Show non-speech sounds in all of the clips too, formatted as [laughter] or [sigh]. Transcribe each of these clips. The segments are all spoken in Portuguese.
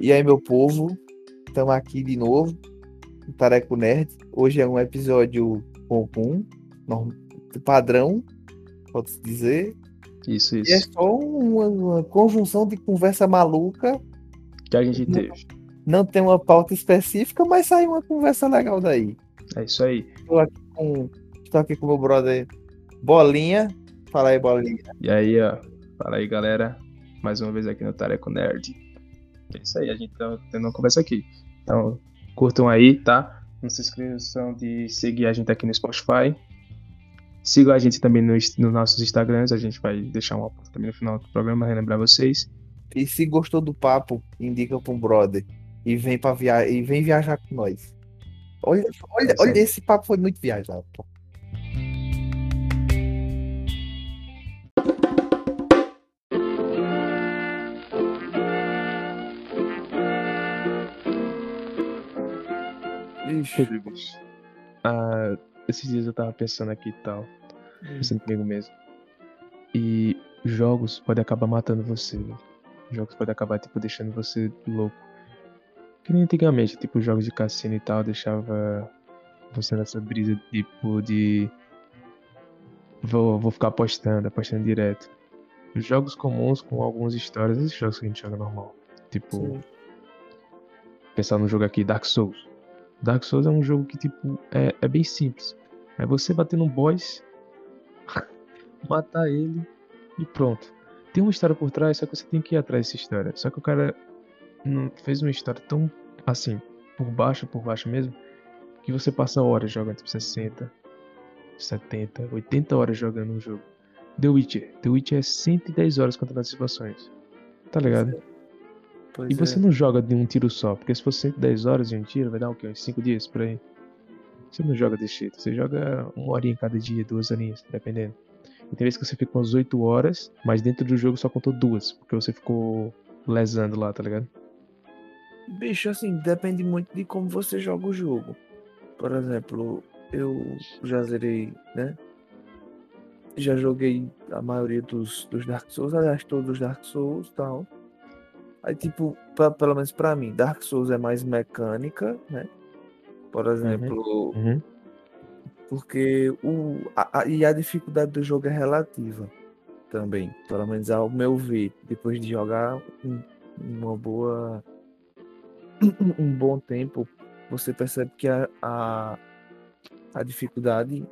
E aí, meu povo, estamos aqui de novo, no Tareco Nerd. Hoje é um episódio comum, padrão, pode-se dizer. Isso, E é isso. só uma, uma conjunção de conversa maluca. Que a gente teve. Não tem uma pauta específica, mas sai uma conversa legal daí. É isso aí. Estou aqui com, estou aqui com meu brother Bolinha. Fala aí, Bolinha. E aí, ó. Fala aí, galera. Mais uma vez aqui no Tareco Nerd. É isso aí, a gente tá tendo uma conversa aqui. Então, curtam aí, tá? Não se esqueçam de seguir a gente aqui no Spotify. Sigam a gente também nos, nos nossos Instagrams. A gente vai deixar uma pauta também no final do programa, relembrar vocês. E se gostou do papo, indica para um brother. E vem para via... e vem viajar com nós. Olha, olha, olha, esse papo foi muito viajado. pô. Bicho. Ah, esses dias eu tava pensando aqui e tal. Pensando comigo mesmo. E jogos podem acabar matando você, velho. Jogos podem acabar, tipo, deixando você louco. Que nem antigamente, tipo, jogos de cassino e tal, deixava você nessa brisa, tipo, de. Vou, vou ficar apostando, apostando direto. Jogos comuns com algumas histórias, esses jogos que a gente joga normal. Tipo, sim. pensar no jogo aqui, Dark Souls. Dark Souls é um jogo que, tipo, é, é bem simples. É você bater num boss, [laughs] matar ele e pronto. Tem uma história por trás, só que você tem que ir atrás dessa história. Só que o cara fez uma história tão assim, por baixo, por baixo mesmo, que você passa horas jogando, tipo 60, 70, 80 horas jogando um jogo. The Witcher. The Witcher é 110 horas contando as situações. Tá ligado? Pois E você é. não joga de um tiro só, porque se for 110 horas de um tiro, vai dar o quê? Uns 5 dias por aí. Você não joga desse jeito, você joga uma horinha cada dia, duas horinhas, dependendo. E tem vezes que você fica umas 8 horas, mas dentro do jogo só contou duas, porque você ficou lesando lá, tá ligado? Bicho, assim, depende muito de como você joga o jogo. Por exemplo, eu já zerei, né? Já joguei a maioria dos, dos Dark Souls, aliás, todos os Dark Souls e tal. Aí, tipo, pra- pelo menos pra mim, Dark Souls é mais mecânica, né? Por exemplo, Uhum. porque o, a, a- e a dificuldade do jogo é relativa também, pelo menos ao meu ver, depois de jogar um- uma boa [clears throat] um bom tempo, você percebe que a, a, a dificuldade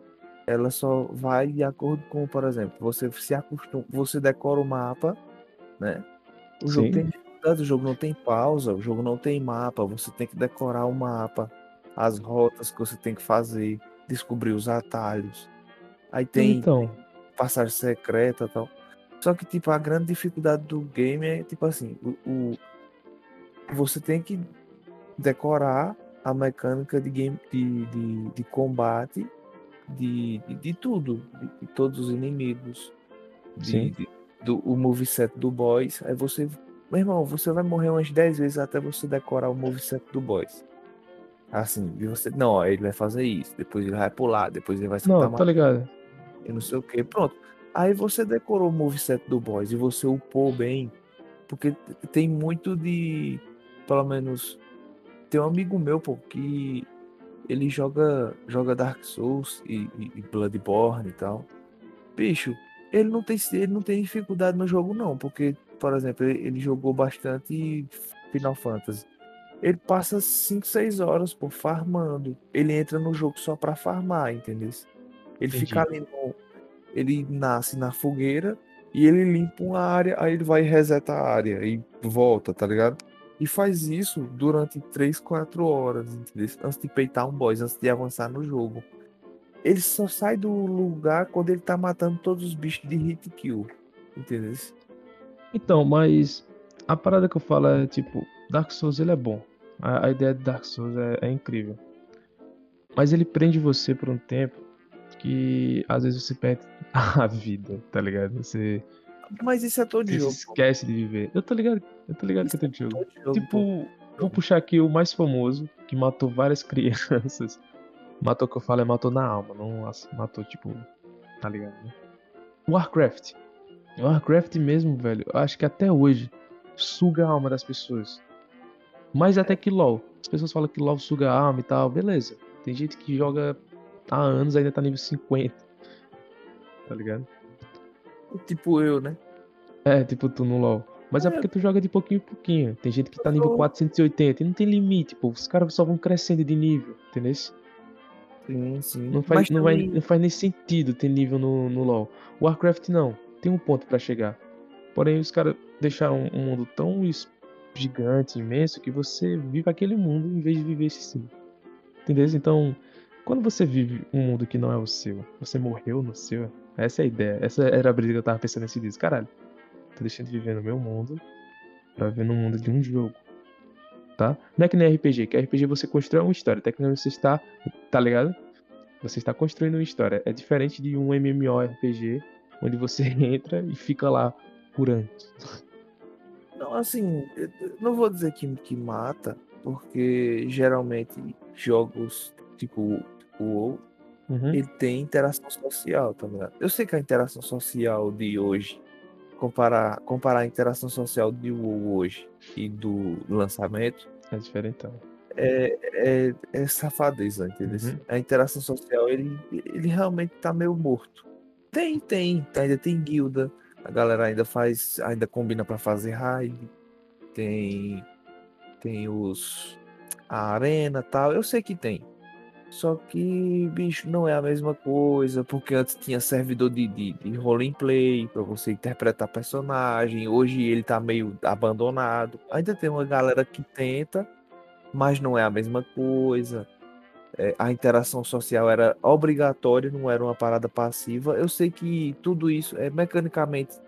ela só vai de acordo com, por exemplo, você se acostuma, você decora o mapa, né? O jogo Sim. tem dificuldade, o jogo não tem pausa, o jogo não tem mapa, você tem que decorar o mapa, as rotas que você tem que fazer, descobrir os atalhos. Aí tem Então, passagem secreta e tal. Só que, tipo, a grande dificuldade do game é, tipo assim, o, o- você tem que decorar a mecânica de game de, de, de combate de, de, de tudo, de, de todos os inimigos, de, Sim. do o moveset do boss. Aí você, meu irmão, você vai morrer umas 10 vezes até você decorar o moveset do boss. Assim, e você, não, ele vai fazer isso, depois ele vai pular, depois ele vai soltar não, tá ligado? e não sei o que. Pronto. Aí você decorou o moveset do boss e você upou bem. Porque tem muito de. Pelo menos. Tem um amigo meu, pô, que ele joga, joga Dark Souls e, e- e Bloodborne e tal. Bicho, ele não, tem, ele não tem dificuldade no jogo, não. Porque, por exemplo, ele, jogou bastante Final Fantasy. Ele passa 5, 6 horas, pô, farmando. Ele entra no jogo só pra farmar, entendeu? Ele Entendi. fica ali no. Ele nasce na fogueira e ele limpa uma área, aí ele vai e reseta a área e volta, tá ligado? E faz isso durante 3, 4 horas, entendeu? Antes de peitar um boss, antes de avançar no jogo. Ele só sai do lugar quando ele tá matando todos os bichos de hit kill. Entendeu? Então, mas a parada que eu falo é, tipo, Dark Souls ele é bom. A, a ideia de Dark Souls é, é incrível. Mas ele prende você por um tempo que às vezes você perde [laughs] a vida, tá ligado? Você, Mas isso é todo você jogo. pô. esquece de viver. Eu tô ligado, eu tô ligado que Isso é todo jogo. Todo jogo, pô. Tipo, vou puxar aqui o mais famoso, que matou várias [laughs] crianças. Matou que eu falo é matou na alma, não matou, tipo, tá ligado? Né? Warcraft. Warcraft mesmo, velho, eu acho que até hoje suga a alma das pessoas. Mais até que LoL. As pessoas falam que LoL suga alma e tal, beleza. Tem gente que joga há anos ainda tá nível 50. Tá ligado? Tipo eu, né? É, tipo tu no LoL. Mas é, é porque tu joga de pouquinho em pouquinho. Tem gente que tá nível 480 e não tem limite, pô. Os caras só vão crescendo de nível, entendeu? Sim, sim. Não faz, não, também... vai, não faz nem sentido ter nível no, no LoL. Warcraft não. Tem um ponto para chegar. Porém, os caras deixaram um mundo tão gigante, imenso, que você vive aquele mundo em vez de viver esse sim. Entendeu? Então, quando você vive um mundo que não é o seu, você morreu no seu, essa é a ideia. Essa era a briga que eu tava pensando nesse disco. Caralho, tô deixando de viver no meu mundo pra viver no mundo de um jogo. Tá? Não é que nem RPG, que RPG você constrói uma história, tecnicamente você está, tá ligado? Você está construindo uma história. É diferente de um MMORPG, onde você [laughs] entra e fica lá por anos. Não, assim, não vou dizer que, que mata, porque geralmente jogos tipo o WoW, uhum. ele tem interação social, tá ligado? Eu sei que a interação social de hoje, comparar, comparar a interação social de WoW hoje e do lançamento... É diferente, então. É, é, é safadeza, entendeu? Uhum. A interação social, ele, ele realmente tá meio morto. Tem, tem, ainda tem guilda, a galera ainda faz, ainda combina para fazer raid. Tem tem os a arena, tal. Eu sei que tem. Só que, bicho, não é a mesma coisa, porque antes tinha servidor de, de, de roleplay para você interpretar personagem. Hoje ele tá meio abandonado. Ainda tem uma galera que tenta, mas não é a mesma coisa é, a interação social era obrigatória, não era uma parada passiva. Eu sei que tudo isso é mecanicamente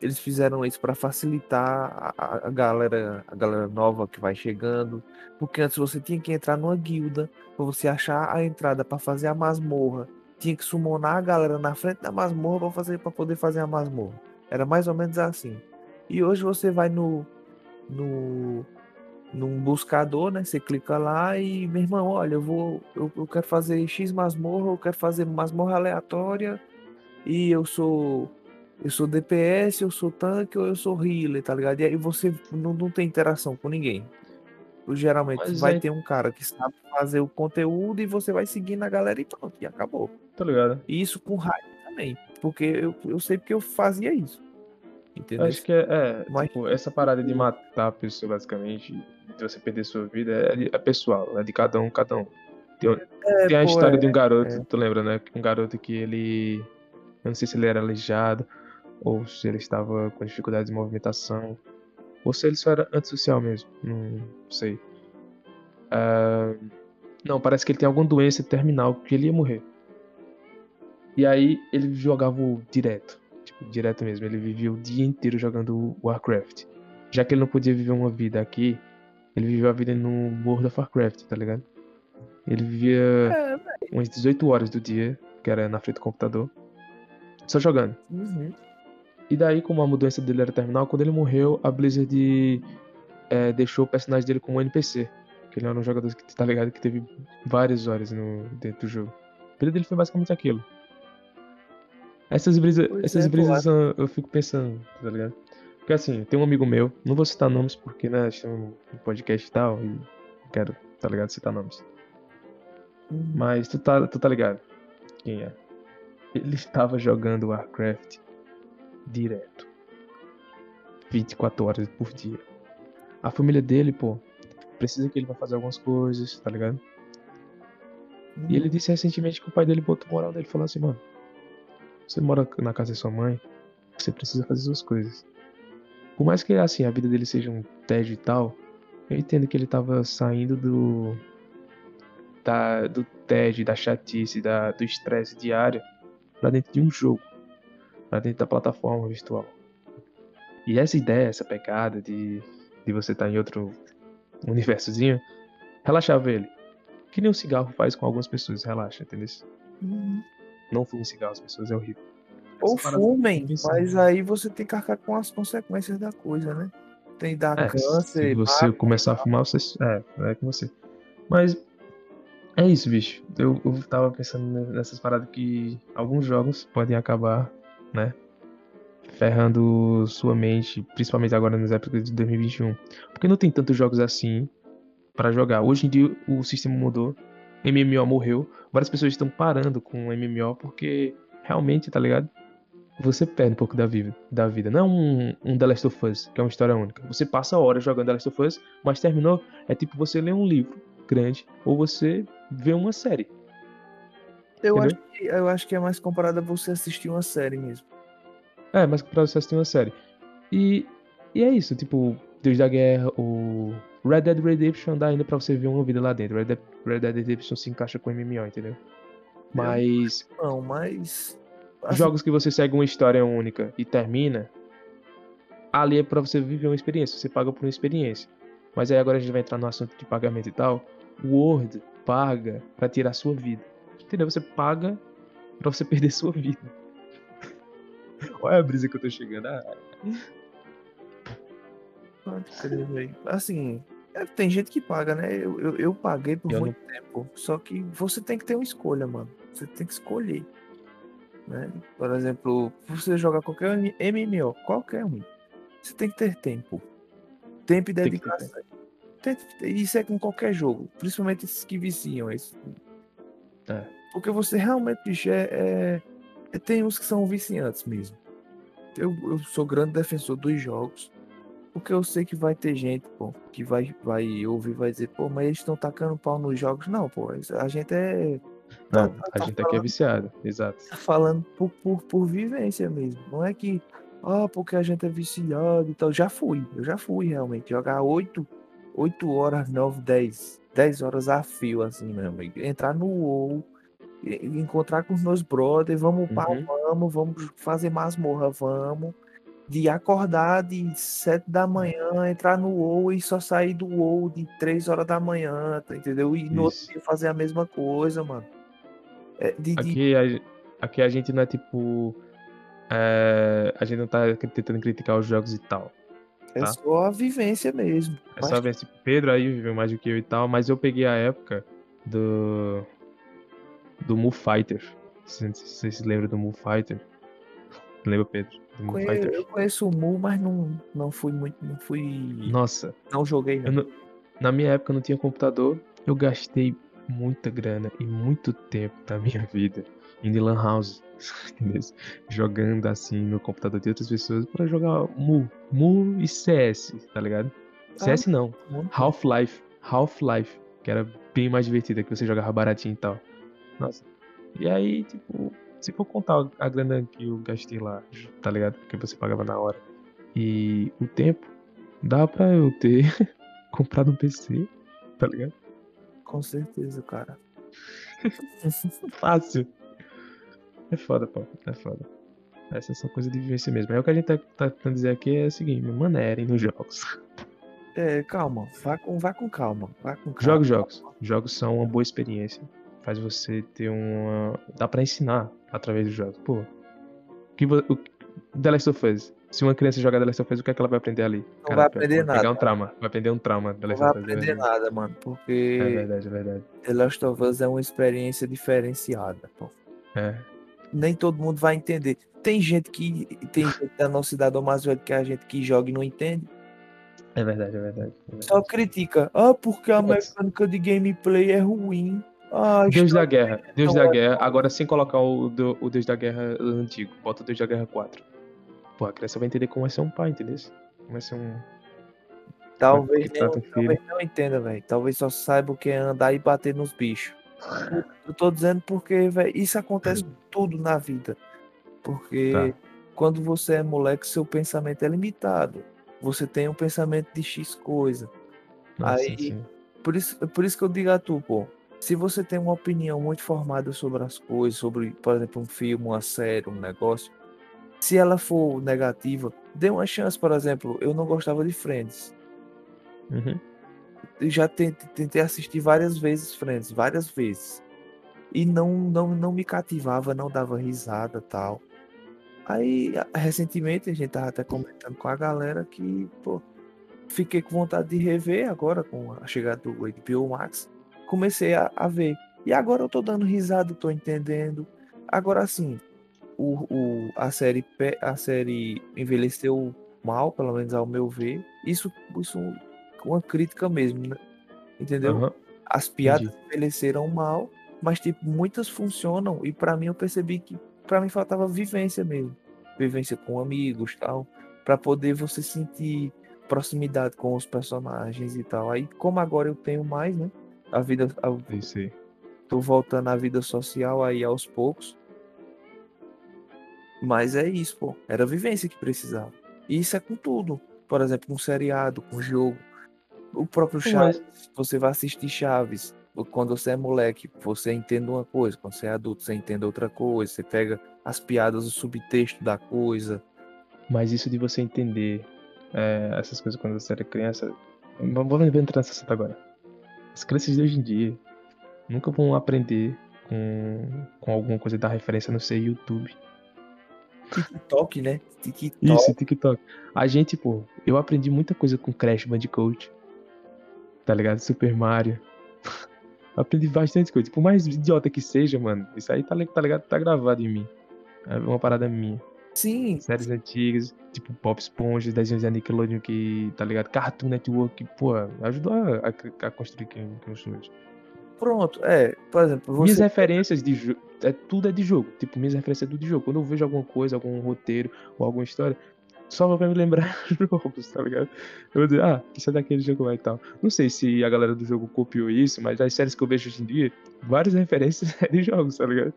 eles fizeram isso para facilitar a, a, galera, a galera nova que vai chegando, porque antes você tinha que entrar numa guilda para você achar a entrada para fazer a masmorra, tinha que summonar a galera na frente da masmorra para fazer para poder fazer a masmorra. Era mais ou menos assim. E hoje você vai no no num buscador, né? Você clica lá e, meu irmão, olha, eu vou, eu, eu quero fazer X masmorra, eu quero fazer masmorra aleatória e eu sou, eu sou DPS, eu sou tanque ou eu sou healer, tá ligado? E aí você não, não tem interação com ninguém. Geralmente Mas vai é... ter um cara que sabe fazer o conteúdo e você vai seguindo a galera e pronto, e acabou. Tá ligado? E isso com raiva também, porque eu, eu sei porque eu fazia isso. Entendeu? Acho que é, é Mas... tipo, essa parada de matar a pessoa, basicamente, de você perder sua vida, é, é pessoal, é de cada um, cada um. Tem, é, tem a pô, história é, de um garoto, é. tu lembra, né? Um garoto que ele. Eu não sei se ele era aleijado, ou se ele estava com dificuldade de movimentação, ou se ele só era antissocial mesmo, não sei. Uh, não, parece que ele tem alguma doença terminal, que ele ia morrer. E aí ele jogava direto direto mesmo. Ele vivia o dia inteiro jogando Warcraft. Já que ele não podia viver uma vida aqui, ele viveu a vida no World of Warcraft, tá ligado? Ele vivia é, umas 18 horas do dia, que era na frente do computador, só jogando. Uhum. E daí, como a mudança dele era terminal, quando ele morreu, a Blizzard é, deixou o personagem dele como um NPC. Que ele era um jogador que tá ligado que teve várias horas no, dentro do jogo. A vida dele foi basicamente aquilo. Essas brisas, essas é, brisas eu, eu, fico pensando, tá ligado? Porque assim, tem um amigo meu, não vou citar nomes porque, né, estamos um podcast e tal, e quero, tá ligado, citar nomes. Mas tu tá, tu tá ligado quem é? Ele estava jogando Warcraft direto. 24 horas por dia. A família dele, pô, precisa que ele vá fazer algumas coisas, tá ligado? E ele disse recentemente que o pai dele botou moral nele, falou assim, mano, você mora na casa de sua mãe, você precisa fazer suas coisas. Por mais que assim a vida dele seja um tédio e tal, eu entendo que ele tava saindo do da, do tédio, da chatice, da, do estresse diário para dentro de um jogo, para dentro da plataforma virtual. E essa ideia, essa pegada de, de você estar tá em outro universozinho, relaxava ele. Que nem um cigarro faz com algumas pessoas, relaxa, entendeu? Uhum. Não fume cigarro, as pessoas, é horrível. Ou fumem, mas aí você tem que arcar com as consequências da coisa, né? Tem dar é, câncer. Se você começar a fumar, você. É, é com você. Mas é isso, bicho. Eu, eu tava pensando nessas paradas que alguns jogos podem acabar, né? Ferrando sua mente, principalmente agora nas épocas de 2021. Porque não tem tantos jogos assim pra jogar. Hoje em dia o sistema mudou, MMO morreu, várias pessoas estão parando com MMO porque realmente, tá ligado? Você perde um pouco da vida. Da vida. Não é um, um The Last of Us, que é uma história única. Você passa horas jogando The Last of Us, mas terminou. É tipo você ler um livro grande ou você ver uma série. Eu Entendeu? acho, que, eu acho que é mais comparado a você assistir uma série mesmo. É, mas pra você assistir uma série. E, e é isso, tipo, Deus da Guerra, o Red Dead Redemption dá ainda pra você ver uma vida lá dentro. Red Dead, Red Dead Redemption se encaixa com MMO, entendeu? Mas Não, mas. Assim, jogos que você segue uma história única e termina, ali é pra você viver uma experiência, você paga por uma experiência. Mas aí agora a gente vai entrar no assunto de pagamento e tal. O Word paga pra tirar sua vida. Entendeu? Você paga pra você [laughs] perder sua vida. Olha a brisa que eu tô chegando. Ah, Pode crer, velho. Assim, é, tem gente que paga, né? Eu, eu, eu paguei por Eu muito tempo. Só que você tem que ter uma escolha, mano. Você tem que escolher. Né? Por exemplo, você jogar qualquer MMO, qualquer um, você tem que ter tempo. Tempo e dedicação. Isso é com qualquer jogo, principalmente esses que viciam. Esse... É. Porque você realmente, é, é- é- Tem uns que são viciantes mesmo. Eu, eu sou grande defensor dos jogos. Porque eu sei que vai ter gente, pô, que vai, vai ouvir vai dizer, pô, mas eles estão tacando pau nos jogos. Não, pô, a gente é. Não, tá- a tá gente aqui é viciado, exato. tá falando por, por, por vivência mesmo. Não é que, ah, porque a gente é viciado e tal. Já fui, eu já fui realmente. Jogar 8, 8 horas, 9, 10, 10 horas a fio, assim, meu amigo. Entrar no WoW, encontrar com os meus brothers, vamos Uhum. vamos, vamos fazer masmorra, vamos. De acordar de 7 da manhã, entrar no WoW e só sair do WoW de 3 horas da manhã, tá, entendeu? E no outro dia fazer a mesma coisa, mano. É, de, de- Aqui a, aqui a gente não é tipo. é, a gente não tá tentando criticar os jogos e tal. É tá. só a vivência mesmo. É Mas só ver, tipo, Pedro aí viveu mais do que eu e tal, mas eu peguei a época do. do Mu Fighter. Se vocês se lembram do Mu Fighter. Lembra, Pedro? Do Mu conhe- Fighter? eu conheço o Mu, mas não, não fui muito. Não fui. Nossa, Não joguei, não. não- na minha época eu não tinha computador, eu gastei muita grana e muito tempo da minha [laughs] vida em Lan House, [laughs] jogando assim no computador de outras pessoas pra jogar Mu, Mu e CS, tá ligado? CS não. Half-Life, Half-Life, que era bem mais divertida, que você jogava baratinho e tal. Nossa. E aí, tipo, se for contar a grana que eu gastei lá, tá ligado? Porque você pagava na hora. E o tempo, dá pra eu ter [laughs] comprado um PC, tá ligado? Com certeza, cara. [laughs] Fácil. É foda, pô. É foda. Essas são coisas de vivência mesmo. É o que a gente tá, tá tentando dizer aqui é o seguinte, manerem nos jogos. É, calma. Vá com, vá com calma. Vá com calma. Jogue jogos. Jogos são uma boa experiência. Faz você ter uma. Dá pra ensinar através dos jogos. Pô. O que o... The Last of Us. Se uma criança jogar The Last of Us, o que é que ela vai aprender ali? Não vai aprender vai pegar nada. um trauma. Vai aprender um trauma. The Não Last vai of Us, é aprender nada, mano. Porque É verdade, é verdade. The Last of Us é uma experiência diferenciada, pô. É. Nem todo mundo vai entender. Tem gente que. Tem [laughs] gente da nossa idade ou mais velho que a gente que joga e não entende. É verdade, é verdade. é verdade. Só critica. Ah, porque a mecânica de gameplay é ruim. Ah, Deus da Guerra. Deus Então, da é- Guerra. Agora sem colocar o, o Deus da Guerra antigo. Bota o Deus da Guerra 4. Pô, a criança vai entender como é ser um pai, entendeu? Como é ser um. Talvez, que nem, trata o filho. talvez não entenda, velho. Talvez só saiba o que é andar e bater nos bichos. Eu tô dizendo porque, velho, isso acontece tudo na vida. Porque Tá. quando você é moleque, seu pensamento é limitado. Você tem um pensamento de X coisa. Nossa, Aí- sim. Por isso, por isso que eu digo a tu, pô. Se você tem uma opinião muito formada sobre as coisas, sobre, por exemplo, um filme, uma série, um negócio, se ela for negativa, dê uma chance, por exemplo, eu não gostava de Friends. Uhum. Já tentei, tentei assistir várias vezes Friends, várias vezes. E não, não, não me cativava, não dava risada tal. Aí, recentemente, a gente tava até comentando com a galera que, pô, fiquei com vontade de rever agora com a chegada do HBO Max. Comecei a, a ver. E agora eu tô dando risada, tô entendendo. Agora sim, o, o, a, série, a série envelheceu mal, pelo menos ao meu ver. Isso, isso uma crítica mesmo, né? Entendeu? Aham. As piadas Entendi. envelheceram mal, mas tipo, muitas funcionam e pra mim eu percebi que pra mim faltava vivência mesmo. Vivência com amigos, tal, Pra poder você sentir proximidade com os personagens e tal. Aí como agora eu tenho mais, né? A vida a- tô voltando à vida social aí aos poucos. Mas é isso, pô. Era a vivência que precisava. E isso é com tudo. Por exemplo, com seriado, com jogo. O próprio Chaves, você vai assistir Chaves. Quando você é moleque, você entende uma coisa. Quando você é adulto, você entende outra coisa. Você pega as piadas, o subtexto da coisa. Mas isso de você entender é, essas coisas quando você era criança. Vamos entrar nessa assunto agora. As crianças de hoje em dia nunca vão aprender com, com alguma coisa da referência, não ser YouTube. TikTok, né? TikTok. Isso, TikTok. A gente, pô, eu aprendi muita coisa com Crash Bandicoot. Tá ligado? Super Mario. [laughs] aprendi bastante coisa. Por mais idiota que seja, mano, isso aí tá, tá ligado? Tá gravado em mim. É uma parada minha. Sim, Séries antigas, tipo Pop Esponja, desenhos da Nickelodeon que, tá ligado? Cartoon Network, pô, ajudou a, a- a construir quem, quem eu sou hoje. Pronto. É, por exemplo, Minhas você. referências de jogo, é, tudo é de jogo. Tipo, minhas referências é tudo de jogo. Quando eu vejo alguma coisa, algum roteiro ou alguma história, só pra me lembrar [laughs] jogos, tá ligado? Eu vou dizer, ah, isso é daquele jogo lá e tal. Não sei se a galera do jogo copiou isso, mas as séries que eu vejo hoje em dia, várias [laughs] referências é de jogos, tá ligado?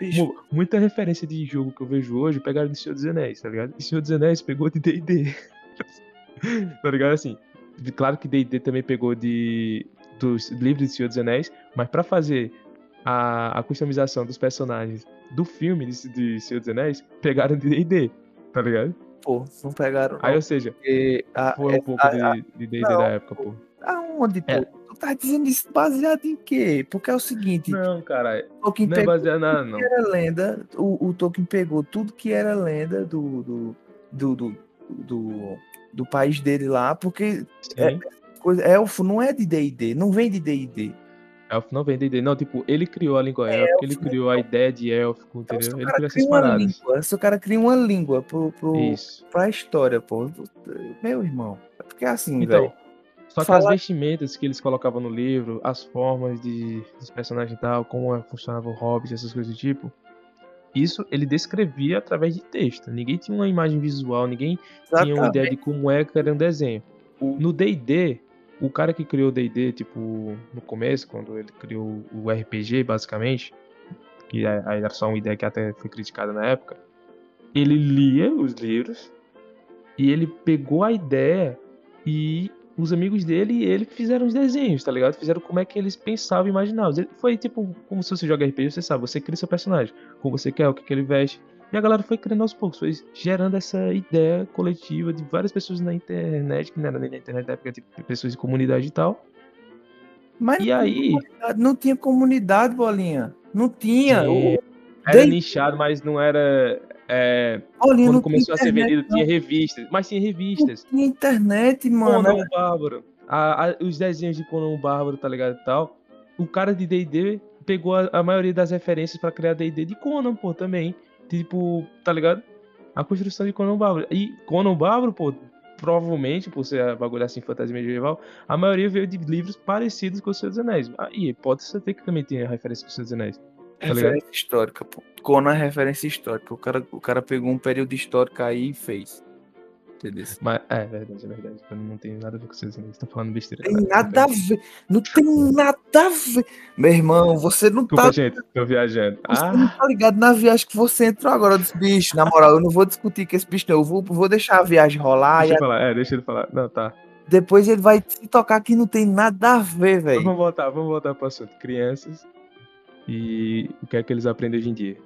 Bicho, Mu- Muita referência de jogo que eu vejo hoje pegaram de Senhor dos Anéis, tá ligado? E Senhor dos Anéis pegou de D&D. [laughs] tá ligado? Assim, claro que D&D também pegou de dos livros de Senhor dos Anéis, mas pra fazer a, a customização dos personagens do filme de, de Senhor dos Anéis, pegaram de D&D, tá ligado? pô, não pegaram. Aí, Não, ou seja, a, foi é- um pouco a- de D&D da época, pô. Aonde, pô? É. Tu tá dizendo isso baseado em quê? Porque é o seguinte, Não, cara, Tolkien não é baseado na... tudo Não. que era lenda, o, o Tolkien pegou tudo que era lenda do, do, do, do, do, do país dele lá, porque É. coisa, elfo não é de D&D, não vem de D&D. Elfo não vem D&D. Não, tipo, ele criou a língua élfica, ele elfo, né? criou a ideia de élfico, Então, entendeu? o Ele criou essas paradas. língua, se o cara cria uma língua pro, pro, Isso. pra história, pô, meu irmão, é porque é assim, Então, velho. só que as vestimentas que eles colocavam no livro, as formas de, dos personagens e tal, como é- funcionava o Hobbit, essas coisas do tipo, isso ele descrevia através de texto. Ninguém tinha uma imagem visual, ninguém tinha uma ideia de como é que era um desenho. No D&D, o cara que criou o D&D, tipo, no começo, quando ele criou o RPG, basicamente, que é- era só uma ideia que até foi criticada na época, ele lia os livros e ele pegou a ideia e os amigos dele e ele fizeram os desenhos, tá ligado? Fizeram como é que eles pensavam e imaginavam. Foi tipo, como se você joga RPG, você sabe, você cria seu personagem, como você quer, o que, que ele veste. E a galera foi criando aos poucos, foi gerando essa ideia coletiva de várias pessoas na internet, que não era nem na internet na época, tipo, pessoas de comunidade e tal. Mas E não aí? tinha comunidade, não tinha comunidade, bolinha. Não tinha. Sim, Era Desde- nichado, mas não era. é, Bolinha, quando não começou a ser vendido, tinha revistas. Mas tinha revistas. Não tinha internet, mano. Conan o Bárbaro. A- a- os desenhos de Conan o Bárbaro, tá ligado e tal. O cara de D&D pegou a, a maioria das referências pra criar D&D de Conan, pô, também. Tipo, tá ligado? A construção de Conan o. E Conan o pô, provavelmente, por ser bagulho assim, fantasia medieval, a maioria veio de livros parecidos com o Senhor dos Anéis. Aí, pode ser que também tenha referência com o Senhor dos Anéis. tá referência histórica, pô. Conan é referência histórica. O cara, o cara pegou um período histórico aí e fez. Entendeu? Mas, é verdade, é verdade. Eu não tem nada a ver com o Senhor dos Anéis. Tô falando besteira. Tem nada a ver. Não tem nada a ver. Meu irmão, você não Desculpa, tá. gente, tô viajando. Você Ah, não tá ligado na viagem que você entrou agora dos bichos. Na moral, eu não vou discutir com esse bicho, não. Eu vou, vou deixar a viagem rolar deixa e eu falar. É, deixa ele falar. Não, tá. depois ele vai se tocar que não tem nada a ver, velho. vamos voltar, vamos voltar pro assunto. Crianças e o que é que eles aprendem hoje em dia?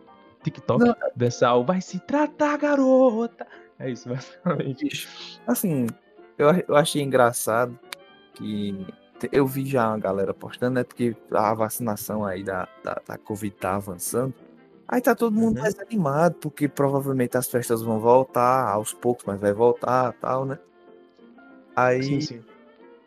TikTok, Não. dançar o vai se tratar, garota. É isso, [laughs] basicamente. Assim, eu, eu achei engraçado que eu vi já uma galera postando, né? Porque a vacinação aí da, da, da Covid tá avançando. Aí tá todo mundo Uhum. mais animado, porque provavelmente as festas vão voltar aos poucos, mas vai voltar tal, né? Aí Sim, sim.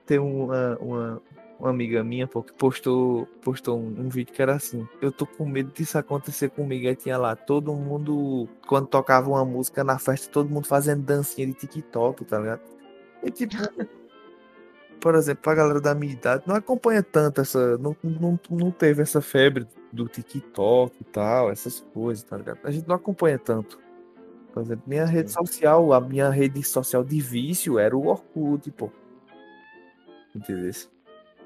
tem uma, uma, uma amiga minha pô, que postou, postou um, um vídeo que era assim: Eu tô com medo disso acontecer comigo. Aí tinha lá todo mundo, quando tocava uma música na festa, todo mundo fazendo dancinha de TikTok, tá ligado? E tipo, [laughs] por exemplo, a galera da minha idade não acompanha tanto essa. Não, não, não teve essa febre do TikTok e tal, essas coisas, tá ligado? A gente não acompanha tanto. Por exemplo, minha rede social, a minha rede social de vício era o Orkut, pô. Entendeu?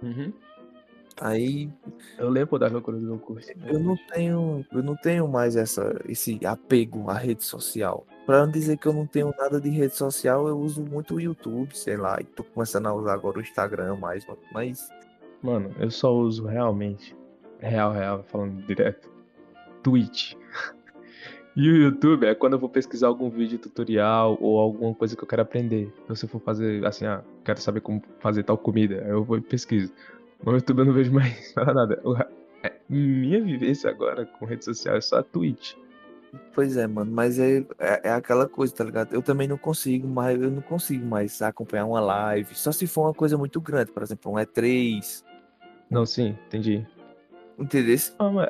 Uhum. Aí Eu lembro da loucura do Orkut. eu não tenho, eu não tenho mais essa, esse apego à rede social. Pra não dizer que eu não tenho nada de rede social, eu uso muito o YouTube, sei lá, e tô começando a usar agora o Instagram mais, mas Mano, eu só uso realmente, real, real, falando direto, Twitch. [laughs] E o YouTube é quando eu vou pesquisar algum vídeo tutorial ou alguma coisa que eu quero aprender. Então, se eu for fazer, assim, ah, quero saber como fazer tal comida, aí eu vou e pesquiso. No YouTube eu não vejo mais [laughs] nada. É, minha vivência agora com rede social é só a Twitch. Pois é, mano, mas é, é, é aquela coisa, tá ligado? Eu também não consigo mais, eu não consigo mais acompanhar uma live, só se for uma coisa muito grande, por exemplo, um E3, Não, sim, entendi. Entendeu?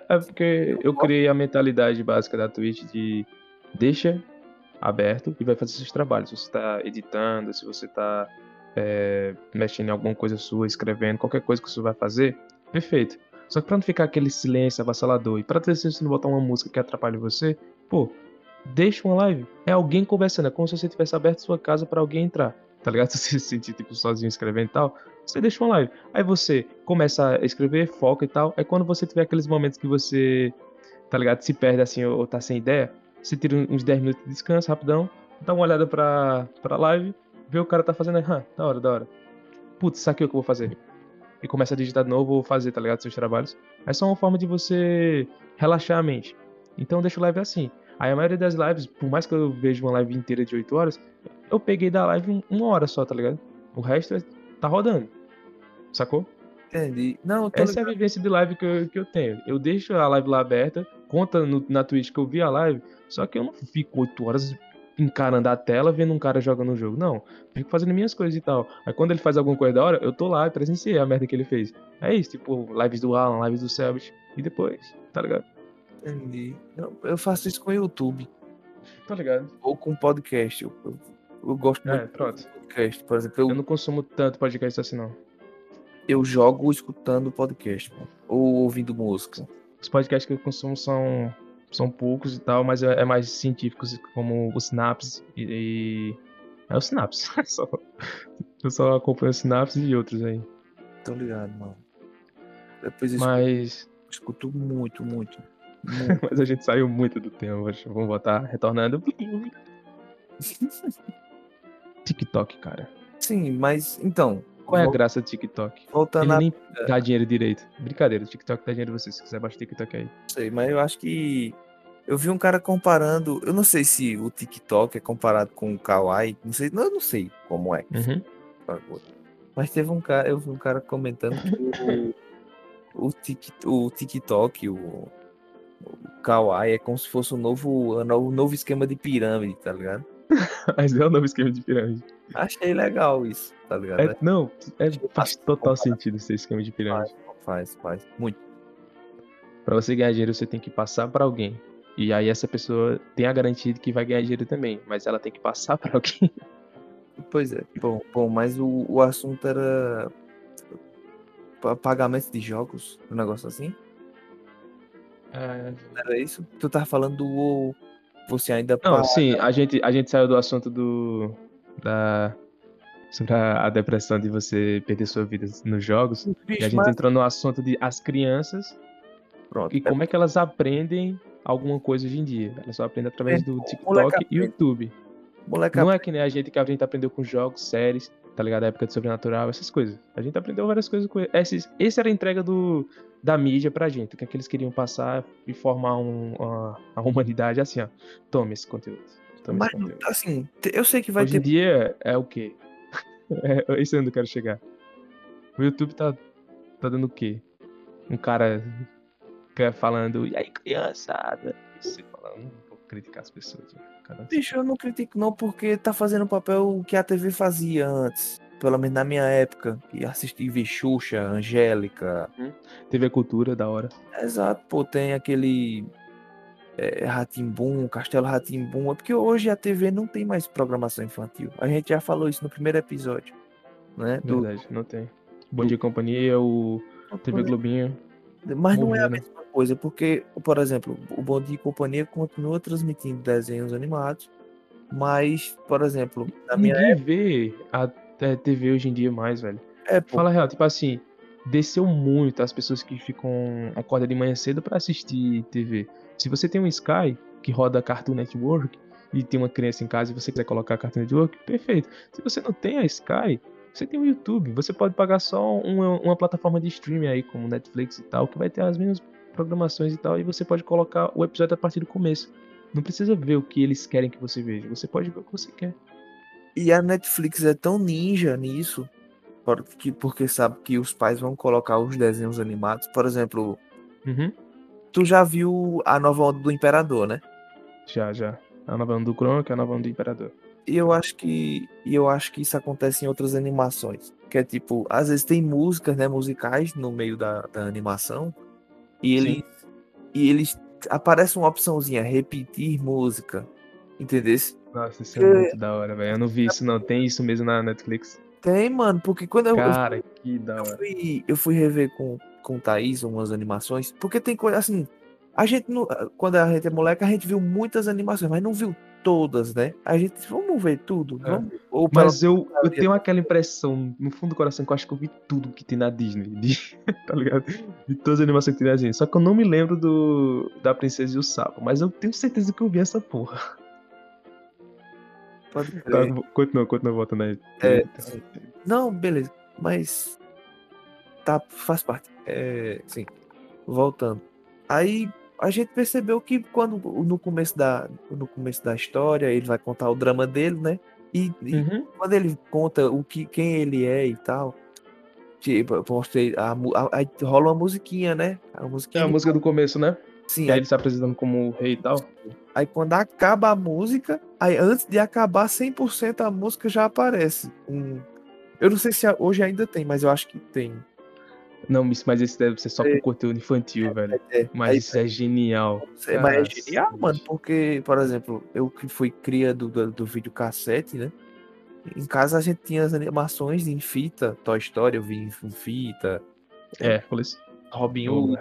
É porque eu criei a mentalidade básica da Twitch de deixa aberto e vai fazer seus trabalhos. Se você tá editando, se você tá é, mexendo em alguma coisa sua, escrevendo, qualquer coisa que você vai fazer, perfeito. Só que pra não ficar aquele silêncio avassalador e pra ter se você não botar uma música que atrapalhe você, pô, deixa uma live. É alguém conversando, é como se você tivesse aberto sua casa pra alguém entrar. Tá ligado? [laughs] Se você se sentir tipo sozinho escrevendo e tal, você deixa uma live. Aí você começa a escrever, foca e tal. Aí quando você tiver aqueles momentos que você, tá ligado, se perde assim ou, tá sem ideia, você tira uns 10 minutos de descanso rapidão, dá uma olhada pra, pra live, vê o cara tá fazendo ah, da hora, da hora. Putz, saquei o que eu vou fazer. E começa a digitar de novo ou fazer, tá ligado, seus trabalhos. É só uma forma de você relaxar a mente. Então deixa o live assim. Aí a maioria das lives, por mais que eu veja uma live inteira de 8 horas, eu peguei da live um- uma hora só, tá ligado? O resto é- tá rodando. Sacou? Entendi. Não, Essa é a ligado. vivência de live que eu, que eu tenho. Eu deixo a live lá aberta, conta no- na Twitch que eu vi a live, só que eu não fico 8 horas encarando a tela vendo um cara jogando um jogo. Não, fico fazendo minhas coisas e tal. Aí quando ele faz alguma coisa da hora, eu tô lá e presenciei a merda que ele fez. É isso, tipo, lives do Alan, lives do Selbit, e depois, tá ligado? Entendi. Eu, eu faço isso com o YouTube Tá ligado? ou com podcast. Eu, eu, eu gosto É, muito pronto. de podcast. Por exemplo, eu, Eu não consumo tanto podcast assim, não. eu jogo escutando podcast, mano, ou ouvindo música. Os podcasts que eu consumo são, são poucos e tal, mas é, é mais científicos, como o Synapse e. É o Synapse. [laughs] Só- eu só acompanho o Synapse e outros aí. Tô ligado, mano. Depois Mas. escuto muito, muito. [laughs] muito. Mas a gente saiu muito do tema. Vamos voltar retornando. [laughs] TikTok, cara. Sim, mas então. Qual é a graça do TikTok? Voltando Ele a. nem [laughs] dá dinheiro direito. Brincadeira, o TikTok dá dinheiro você. Se quiser, baixa o TikTok aí. Sei, mas eu acho que. Eu vi um cara comparando. Eu não sei se o TikTok é comparado com o Kawaii. Não sei, não, eu não sei como é. Uhum. Mas teve um cara, eu vi um cara comentando que o, o, Tik- o TikTok, o, o Kawaii é como se fosse um novo, um novo esquema de pirâmide, tá ligado? [laughs] Mas é o novo esquema de pirâmide. Achei legal isso, tá ligado? É, não, é, faz total sentido esse esquema de pirâmide. Faz, faz. Muito. Pra você ganhar dinheiro, você tem que passar pra alguém. E aí essa pessoa tem a garantia de que vai ganhar dinheiro também, mas ela tem que passar [laughs] pra alguém. Pois é. Bom, bom mas o, o assunto era pa- pagamento de jogos, um negócio assim. É, Era isso? Tu tava falando do você ainda Não, paga- sim, a gente, a gente saiu do assunto do. da. sobre a, a depressão de você perder sua vida nos jogos. E Bicho, a gente mas- entrou no assunto de as crianças Pronto. e como é que elas aprendem alguma coisa hoje em dia. Elas só aprendem através É, do TikTok moleque e YouTube. Moleque, Não é que nem a gente que a gente aprendeu com jogos, séries, tá ligado? A época de sobrenatural, essas coisas. A gente aprendeu várias coisas com esses. Esse era a entrega do, da mídia pra gente, o que é que eles queriam passar e formar um, uma, a [laughs] humanidade assim, ó. Tome esse conteúdo. Tome mas esse conteúdo. assim, eu sei que vai Hoje em ter dia é o quê? [laughs] é isso é onde eu quero chegar. O YouTube tá, tá dando o quê? Um cara é falando, e aí criançada? Você falando, criticar as pessoas. né? Cara, Bicho, eu não critico não, porque tá fazendo o papel que a TV fazia antes. Pelo menos na minha época. Que assisti ver Xuxa, Angélica. TV Cultura, da hora. Exato, pô, tem aquele. É, Ratimbum, Castelo Ratimbum. É porque hoje a TV não tem mais programação infantil. A gente já falou isso no primeiro episódio. né? Do- Verdade, não tem. Bom Dia e Companhia, o TV Globinho. Mas não é a mesma coisa, porque, por exemplo, o Bom Dia e Companhia continua transmitindo desenhos animados, mas, por exemplo, na minha Ninguém vê a é, TV hoje em dia mais, velho. época, pô, Fala real, tipo assim, desceu muito as pessoas que ficam acordam de manhã cedo pra assistir TV. Se você tem um Sky que roda Cartoon Network e tem uma criança em casa e você quiser colocar Cartoon Network, perfeito. Se você não tem a Sky, você tem o YouTube. Você pode pagar só uma, uma plataforma de streaming aí, como Netflix e tal, que vai ter as mesmas programações e tal, e você pode colocar o episódio a partir do começo. Não precisa ver o que eles querem que você veja. Você pode ver o que você quer. E a Netflix é tão ninja nisso, porque, porque sabe que os pais vão colocar os desenhos animados. Por exemplo, Uhum. tu já viu a nova onda do Imperador, né? Já, já. A nova onda do Kronk, a nova onda do Imperador. E eu acho que eu acho que isso acontece em outras animações, que é tipo, às vezes tem músicas, né, musicais no meio da, da animação, e Sim. eles e eles aparece uma opçãozinha repetir música, entendeu? Nossa, isso é muito da hora, velho. Eu não vi isso, não. Tem isso mesmo na Netflix. Tem, mano, porque quando eu, eu Cara, que da Eu hora. fui, eu fui rever com, com o Thaís umas animações, porque tem coisa assim. A gente, não, quando a gente é moleque, a gente viu muitas animações, mas não viu todas, né? A gente, vamos ver tudo. É. Vamos, ou Mas eu, eu tenho aquela impressão, no fundo do coração, que eu acho que eu vi tudo que tem na Disney. de- [laughs] tá ligado? De todas as animações que tem na Disney. Só que eu não me lembro do da Princesa e o Sapo. Mas eu tenho certeza que eu vi essa porra. pode Tá, crer. continua, continua voltando aí. É. Não, beleza. Mas. Tá, faz parte. É, sim. Voltando. Aí a gente percebeu que quando no começo da, no começo da história, ele vai contar o drama dele, né? E, e Uhum. quando ele conta o que quem ele é e tal, tipo, mostrei a, a- aí rola uma musiquinha, né? A É musiquinha a de- música do começo, né? sim, Que aí ele se apresentando como rei e tal. aí quando acaba a música, aí antes de acabar 100% a música já aparece. Um, eu não sei se a- hoje ainda tem, mas eu acho que tem. Não, mas esse deve ser só com conteúdo infantil, velho. É, Mas aí- isso é genial. É, mas é genial, mano, porque, por exemplo, eu que fui cria do, do, do videocassete, né? Em casa a gente tinha as animações em fita, Toy Story eu vi em fita, Hércules. Robin Hood.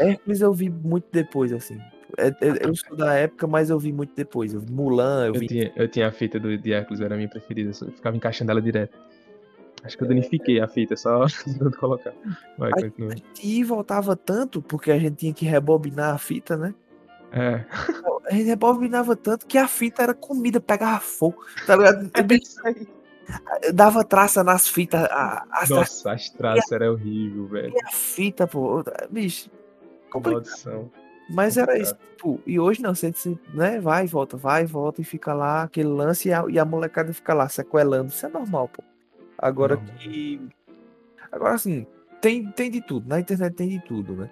Hércules. Eu vi muito depois, assim. É- é- eu sou da época, mas eu vi muito depois. Eu vi Mulan, eu Eu vi. tinha, eu tinha a fita do de Hércules, era a minha preferida. Eu ficava encaixando ela direto. Acho que eu danifiquei a fita, só [laughs] tentando colocar. Vai, Ai, continua. E voltava tanto, porque a gente tinha que rebobinar a fita, né? É. A gente rebobinava tanto que a fita era comida, pegava fogo, tá ligado? [laughs] Dava traça nas fitas, a, as traças Nossa, as traças eram horrível, velho. a fita, pô. Bicho, complicado. Mas era isso, tipo, e hoje não, você, você, né, vai e volta, vai e volta e fica lá, aquele lance e a, e a molecada fica lá sequelando, isso é normal, pô. Agora Normal. que. Agora assim, tem, tem de tudo, na internet tem de tudo, né?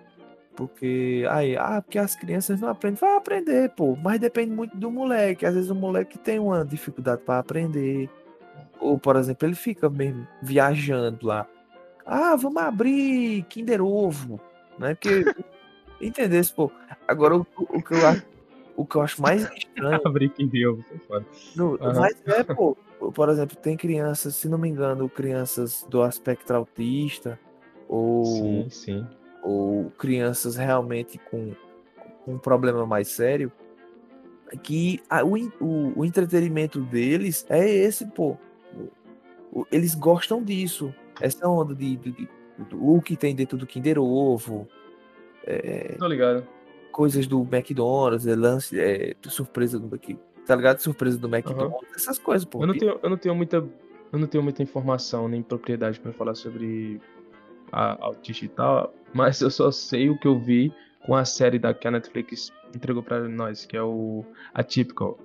Porque, aí, ah, porque as crianças não aprendem, vai aprender, pô, mas depende muito do moleque, às vezes o moleque tem uma dificuldade para aprender, ou, por exemplo, ele fica mesmo viajando lá, ah, vamos abrir Kinder Ovo, né? Porque [laughs] Entendesse, pô. Agora, o, o que eu acho, o que eu acho mais [laughs] estranho. Abri quem deu, foi foda. Aham. Mas é, pô. Por exemplo, tem crianças, se não me engano, crianças do aspecto autista, ou, Sim, sim. ou crianças realmente com, com um problema mais sério, que a- o, o, o entretenimento deles é esse, pô. Eles gostam disso. Essa onda de, de- de- do- o que tem dentro do Kinder Ovo, é, Tô ligado. coisas do McDonald's, é, lance, é, surpresa do Mc- tá ligado? Surpresa do McDonald's, essas coisas, pô. Eu não tenho, eu não tenho muita, eu não tenho muita informação nem propriedade pra falar sobre a autista e tal, mas eu só sei o que eu vi com a série da que a Netflix entregou pra nós, que é o Atypical,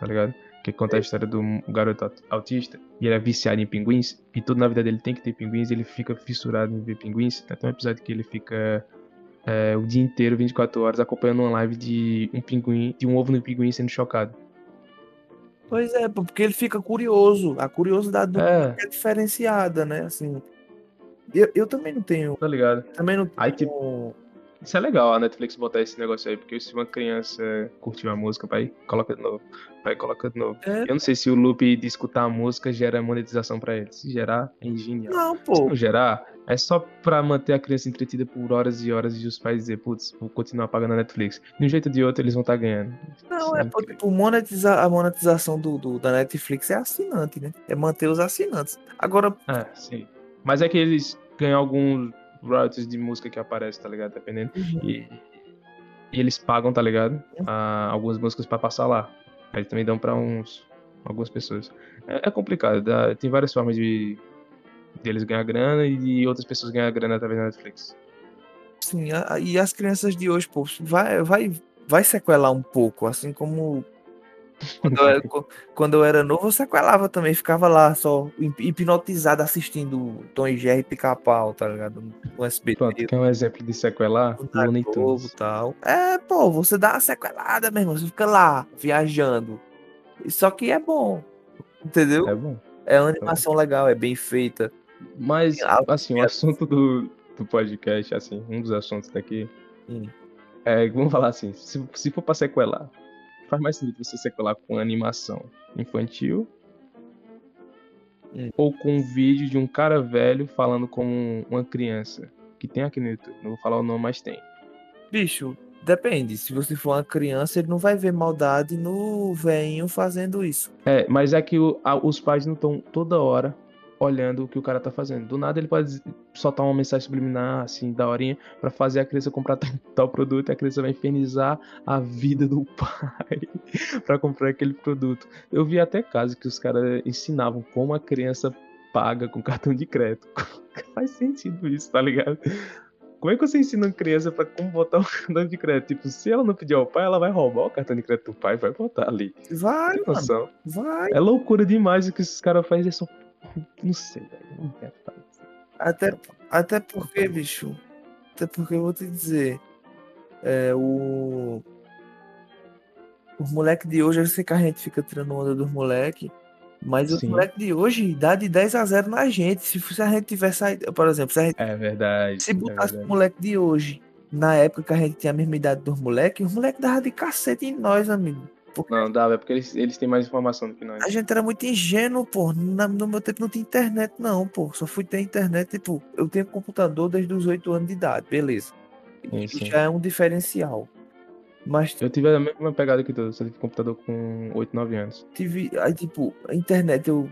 tá ligado? Que conta a história do garoto aut- autista e ele é viciado em pinguins e tudo na vida dele tem que ter pinguins, e ele fica fissurado em ver pinguins. Tem até um episódio que ele fica é, o dia inteiro, 24 horas, acompanhando uma live de um pinguim, de um ovo no pinguim sendo chocado. Pois é, porque ele fica curioso. A curiosidade do É, é diferenciada, né? Assim, eu, eu também não tenho, tá ligado? também não Aí, tenho Isso é legal a Netflix botar esse negócio aí, porque se uma criança curtir uma música, vai coloca de novo. Vai coloca de novo. É. Eu não sei se o loop de escutar a música gera monetização pra ele. Se gerar, é genial. Não, Se pô. não gerar, é só pra manter a criança entretida por horas e horas e os pais dizer, putz, vou continuar pagando a Netflix. De um jeito ou de outro, eles vão estar ganhando. Não, é porque tipo, monetiza, a monetização do, do- da Netflix é assinante, né? É manter os assinantes. Agora, Ah, sim. Mas é que eles ganham alguns royalties de música que aparece, tá ligado? Dependendo. E, e eles pagam, tá ligado? Ah, algumas músicas pra passar lá. Aí também dão pra uns algumas pessoas. É, é complicado, dá- tem várias formas de, de eles ganhar grana e de outras pessoas ganhar grana através da Netflix. Sim, a- e as crianças de hoje, pô, vai, vai, vai sequelar um pouco, assim como quando eu, era, quando eu era novo, eu sequelava também, ficava lá só hip- hipnotizado assistindo Tom e Jerry Pica-Pau, tá ligado? No SBT, Pronto, um exemplo de sequelar? Looney Tunes. tal. É, pô, você dá uma sequelada mesmo, você fica lá, viajando. Só que é bom, entendeu? É bom. É uma animação legal, é bem feita. Mas, assim, o que- assunto do, do podcast, assim, um dos assuntos daqui, Hum. é, vamos falar assim, se, se for pra sequelar, faz mais sentido você sequelar com animação infantil Hum. ou com um vídeo de um cara velho falando com uma criança, que tem aqui no YouTube, não vou falar o nome, mas tem. Bicho, depende. Se você for uma criança, ele não vai ver maldade no velhinho fazendo isso. É, mas é que o- a- os pais não estão toda hora olhando o que o cara tá fazendo. Do nada ele pode soltar uma mensagem subliminar, assim, da horinha, pra fazer a criança comprar tal, [laughs] produto e a criança vai infernizar a vida do [laughs] pai pra comprar aquele produto. Eu vi até casos que os caras ensinavam como a criança paga com cartão de crédito. [laughs] Faz sentido isso, tá ligado? Como é que você ensina uma criança pra como botar um cartão de crédito? Tipo, se ela não pedir ao pai, ela vai roubar o cartão de crédito do pai e vai botar ali. Vai, Tem mano. noção? Vai. É loucura demais o que esses caras fazem. Eles são. Não sei, velho. Não quero falar isso. Até, até porque, bicho. Até porque eu vou te dizer. É, o. Os moleques de hoje, eu sei que a gente fica tirando onda dos moleques. Mas os Sim. moleques de hoje dá de 10 a 0 na gente. Se, se a gente tivesse saído. Por exemplo, se a gente É verdade. Se é botasse o verdade. moleque de hoje, na época que a gente tinha a mesma idade dos moleques, os moleques davam de cacete em nós, amigo. Não, dá, é porque eles, eles têm mais informação do que nós. a gente era muito ingênuo, pô. Na- no meu tempo não tinha internet, não, pô. Só fui ter internet, tipo, eu tenho computador desde os 8 anos de idade, beleza. Sim, Isso sim. já é um diferencial. Mas Eu tive a mesma pegada que tu. Só tive computador com 8, 9 anos. tive, aí, tipo, a internet eu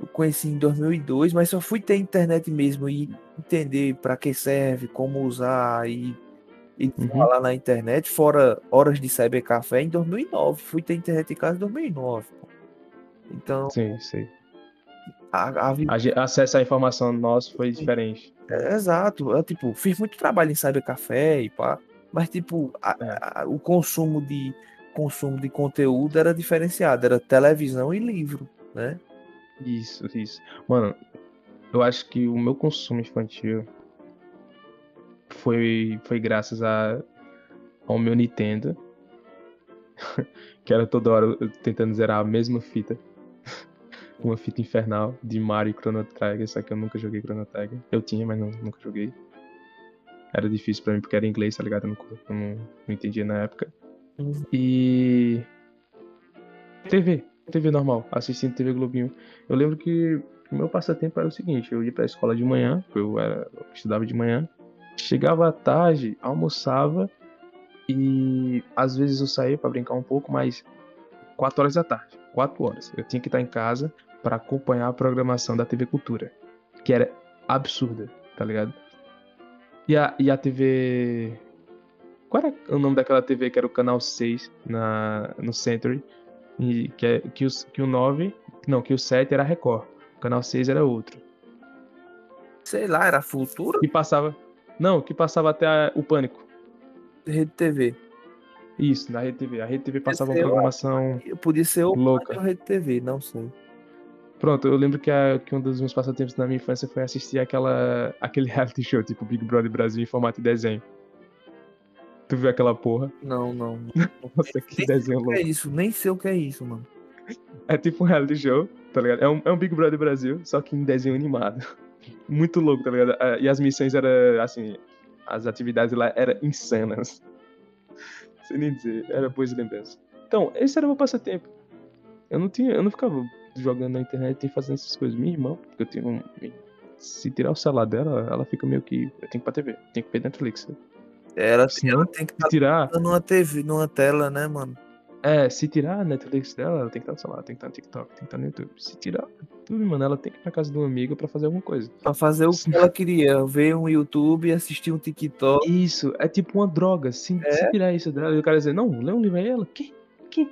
eu conheci em 2002, mas só fui ter internet mesmo e entender pra que serve, como usar e, e Uhum. falar na internet, fora horas de cybercafé em 2009. Fui ter internet em casa em 2009. pô. Então, Sim, sei. a, a A acesso à informação nosso foi diferente. é, exato, eu, tipo, fiz muito trabalho em cybercafé e pá, mas tipo, É. a- o consumo de consumo de conteúdo era diferenciado, era televisão e livro, né? Isso, isso. Mano, eu acho que o meu consumo infantil foi, foi graças a, ao meu Nintendo. [laughs] que era toda hora tentando zerar a mesma fita. [laughs] Uma fita infernal de Mario e Chrono Trigger, só que eu nunca joguei Chrono Trigger. Eu tinha, mas não, nunca joguei. Era difícil pra mim porque era inglês, tá ligado? Eu não, eu não, não entendia na época. Uhum. E. TV. TV normal, assistindo TV Globinho. Eu lembro que o meu passatempo era o seguinte: eu ia pra escola de manhã, eu, era, eu estudava de manhã, chegava à tarde, almoçava e às vezes eu saía pra brincar um pouco, mas 4 horas da tarde, 4 horas. Eu tinha que estar em casa pra acompanhar a programação da TV Cultura, que era absurda, tá ligado? E a, e a TV. Qual era o nome daquela TV que era o canal 6 na, no Century? E que, é, que, os, que o 9. Não, que o 7 era Record. O canal 6 era outro. Sei lá, era Futura Que passava. Não, que passava até a- o Pânico. Rede TV. Isso, na Rede TV. A Rede TV passava uma programação. Podia ser o Louca. ou Rede TV, não sei. Pronto, eu lembro que, a- que um dos meus passatempos na minha infância foi assistir aquela, aquele [laughs] reality show, tipo Big Brother Brasil em formato de desenho. Tu viu aquela porra? Não, não. [laughs] Nossa, que Nem desenho o que louco. é isso, nem sei o que é isso, mano. É tipo um reality show, tá ligado? É um, é um Big Brother Brasil, só que em desenho animado. Muito louco, tá ligado? Ah, E as missões eram, assim, As atividades lá eram insanas. [laughs] Sem nem dizer, era boas lembranças. Então, esse era o meu passatempo. Eu não tinha, eu não ficava jogando na internet e fazendo essas coisas. Minha irmã, porque eu tenho um, se tirar o celular dela, ela fica meio que. Eu tenho que ir pra TV, tem que ver Netflix. Ela, ela tem que estar tirar. numa TV, numa tela, né, mano? É, se tirar a Netflix dela, ela tem que estar no celular, tem que estar no TikTok, tem que estar no YouTube. Se tirar tudo, mano, ela tem que ir pra casa de um amigo pra fazer alguma coisa. Pra fazer o que ela queria, ver um YouTube, assistir um TikTok. Isso, é tipo uma droga. Se, É? se tirar isso dela, e o cara dizer, não, lê um livro aí, ela, que? Que?